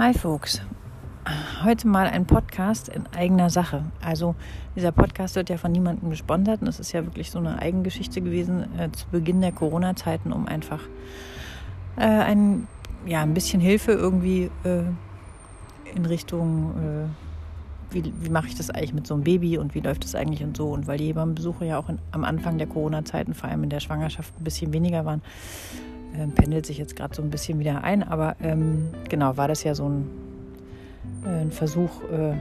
Hi Folks, heute mal ein Podcast in eigener Sache. Also dieser Podcast wird ja von niemandem gesponsert und es ist ja wirklich so eine Eigengeschichte gewesen äh, zu Beginn der Corona-Zeiten, um einfach äh, ein, ja, ein bisschen Hilfe irgendwie äh, in Richtung, äh, wie, wie mache ich das eigentlich mit so einem Baby und wie läuft das eigentlich und so. Und weil die Hebammenbesuche ja auch in, am Anfang der Corona-Zeiten, vor allem in der Schwangerschaft, ein bisschen weniger waren, äh, pendelt sich jetzt gerade so ein bisschen wieder ein. Aber ähm, genau, war das ja so ein, äh, ein Versuch, äh,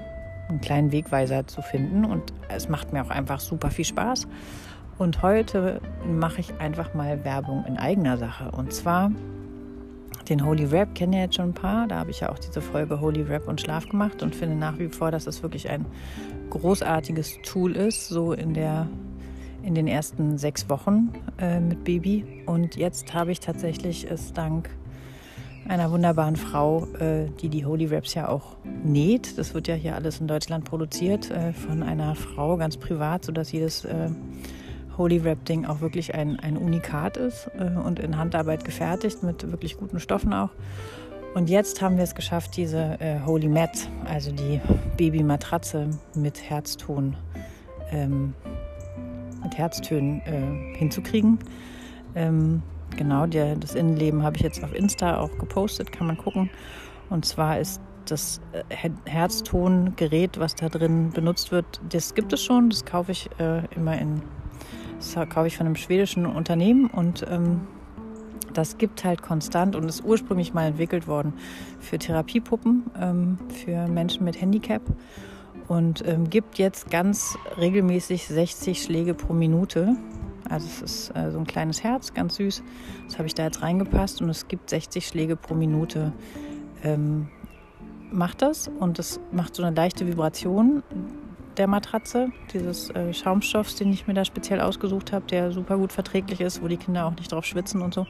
einen kleinen Wegweiser zu finden. Und es macht mir auch einfach super viel Spaß. Und heute mache ich einfach mal Werbung in eigener Sache. Und zwar den Holy Rap kennen ja jetzt schon ein paar. Da habe ich ja auch diese Folge Holy Rap und Schlaf gemacht und finde nach wie vor, dass das wirklich ein großartiges Tool ist, so in der in den ersten sechs Wochen äh, mit Baby. Und jetzt habe ich tatsächlich es dank einer wunderbaren Frau, äh, die die Holy Wraps ja auch näht. Das wird ja hier alles in Deutschland produziert äh, von einer Frau ganz privat, sodass jedes äh, Holy Wrap Ding auch wirklich ein, ein Unikat ist äh, und in Handarbeit gefertigt mit wirklich guten Stoffen auch. Und jetzt haben wir es geschafft, diese äh, Holy Mat, also die Babymatratze mit Herzton ähm, mit Herztönen äh, hinzukriegen. Ähm, genau, der, das Innenleben habe ich jetzt auf Insta auch gepostet, kann man gucken. Und zwar ist das äh, Herztongerät, was da drin benutzt wird, das gibt es schon. Das kaufe ich äh, immer in, das kaufe ich von einem schwedischen Unternehmen und ähm, das gibt halt konstant und ist ursprünglich mal entwickelt worden für Therapiepuppen, ähm, für Menschen mit Handicap und ähm, gibt jetzt ganz regelmäßig 60 Schläge pro Minute. Also es ist äh, so ein kleines Herz, ganz süß. Das habe ich da jetzt reingepasst und es gibt 60 Schläge pro Minute. Ähm, macht das und es macht so eine leichte Vibration der Matratze, dieses äh, Schaumstoffs, den ich mir da speziell ausgesucht habe, der super gut verträglich ist, wo die Kinder auch nicht drauf schwitzen und so.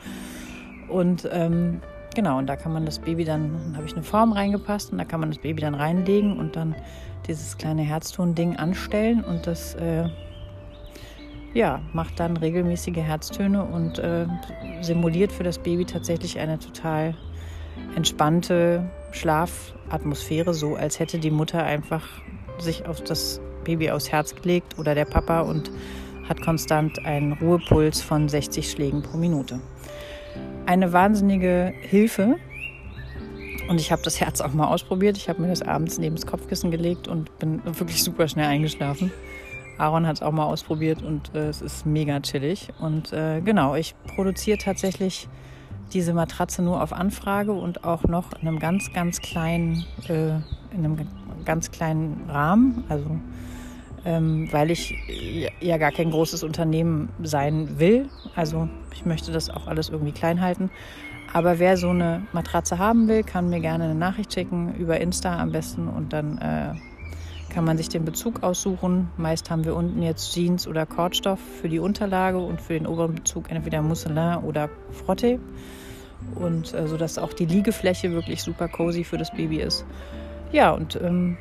Und ähm, genau, und da kann man das Baby dann, dann habe ich eine Form reingepasst und da kann man das Baby dann reinlegen und dann dieses kleine Herzton-Ding anstellen und das äh, ja, macht dann regelmäßige Herztöne und äh, simuliert für das Baby tatsächlich eine total entspannte Schlafatmosphäre, so als hätte die Mutter einfach sich auf das Baby aufs Herz gelegt oder der Papa und hat konstant einen Ruhepuls von 60 Schlägen pro Minute. Eine wahnsinnige Hilfe und ich habe das Herz auch mal ausprobiert. Ich habe mir das abends neben das Kopfkissen gelegt und bin wirklich super schnell eingeschlafen. Aaron hat es auch mal ausprobiert und äh, es ist mega chillig. Und äh, genau, ich produziere tatsächlich diese Matratze nur auf Anfrage und auch noch in einem ganz, ganz kleinen, äh, in einem ganz kleinen Rahmen. Also weil ich ja gar kein großes Unternehmen sein will. Also ich möchte das auch alles irgendwie klein halten. Aber wer so eine Matratze haben will, kann mir gerne eine Nachricht schicken, über Insta am besten. Und dann äh, kann man sich den Bezug aussuchen. Meist haben wir unten jetzt Jeans oder Kordstoff für die Unterlage und für den oberen Bezug entweder Mousselin oder Frotte. Und äh, so auch die Liegefläche wirklich super cozy für das Baby ist. Ja, und ähm,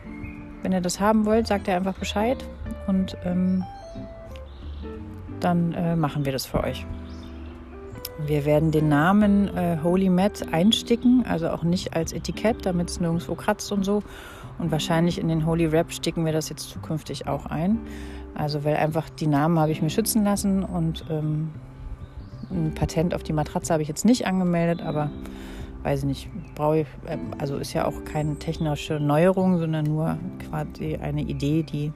wenn ihr das haben wollt, sagt ihr einfach Bescheid und ähm, dann äh, machen wir das für euch. Wir werden den Namen äh, Holy Matt einsticken, also auch nicht als Etikett, damit es nirgendwo kratzt und so. Und wahrscheinlich in den Holy Wrap sticken wir das jetzt zukünftig auch ein. Also weil einfach die Namen habe ich mir schützen lassen und ähm, ein Patent auf die Matratze habe ich jetzt nicht angemeldet, aber weiß ich nicht, brauche ich, äh, also ist ja auch keine technische Neuerung, sondern nur quasi eine Idee, die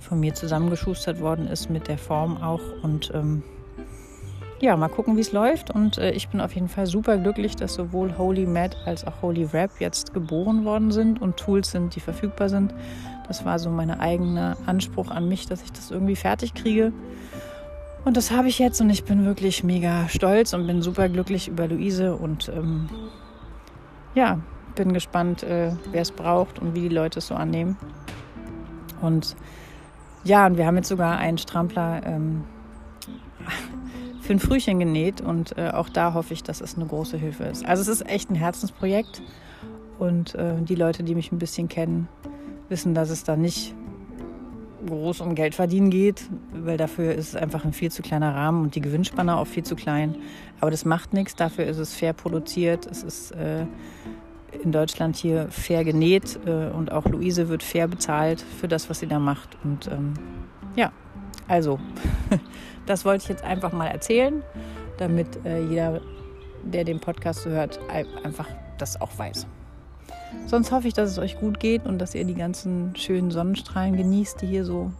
von mir zusammengeschustert worden ist mit der Form auch und ähm, ja, mal gucken, wie es läuft. Und äh, ich bin auf jeden Fall super glücklich, dass sowohl Holy Mad als auch Holy Rap jetzt geboren worden sind und Tools sind, die verfügbar sind. Das war so mein eigener Anspruch an mich, dass ich das irgendwie fertig kriege. Und das habe ich jetzt und ich bin wirklich mega stolz und bin super glücklich über Luise und ähm, ja, bin gespannt, äh, wer es braucht und wie die Leute es so annehmen. Und ja, und wir haben jetzt sogar einen Strampler ähm, für ein Frühchen genäht und äh, auch da hoffe ich, dass es eine große Hilfe ist. Also es ist echt ein Herzensprojekt und äh, die Leute, die mich ein bisschen kennen, wissen, dass es da nicht groß um Geld verdienen geht, weil dafür ist es einfach ein viel zu kleiner Rahmen und die Gewinnspanne auch viel zu klein. Aber das macht nichts, dafür ist es fair produziert, es ist äh, in Deutschland hier fair genäht äh, und auch Luise wird fair bezahlt für das, was sie da macht. Und ähm, ja, also, das wollte ich jetzt einfach mal erzählen, damit äh, jeder, der den Podcast hört, einfach das auch weiß. Sonst hoffe ich, dass es euch gut geht und dass ihr die ganzen schönen Sonnenstrahlen genießt, die hier so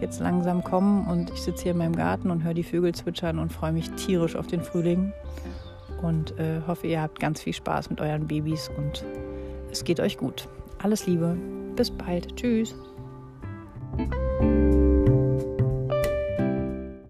jetzt langsam kommen. Und ich sitze hier in meinem Garten und höre die Vögel zwitschern und freue mich tierisch auf den Frühling. Und äh, hoffe, ihr habt ganz viel Spaß mit euren Babys und es geht euch gut. Alles Liebe. Bis bald. Tschüss.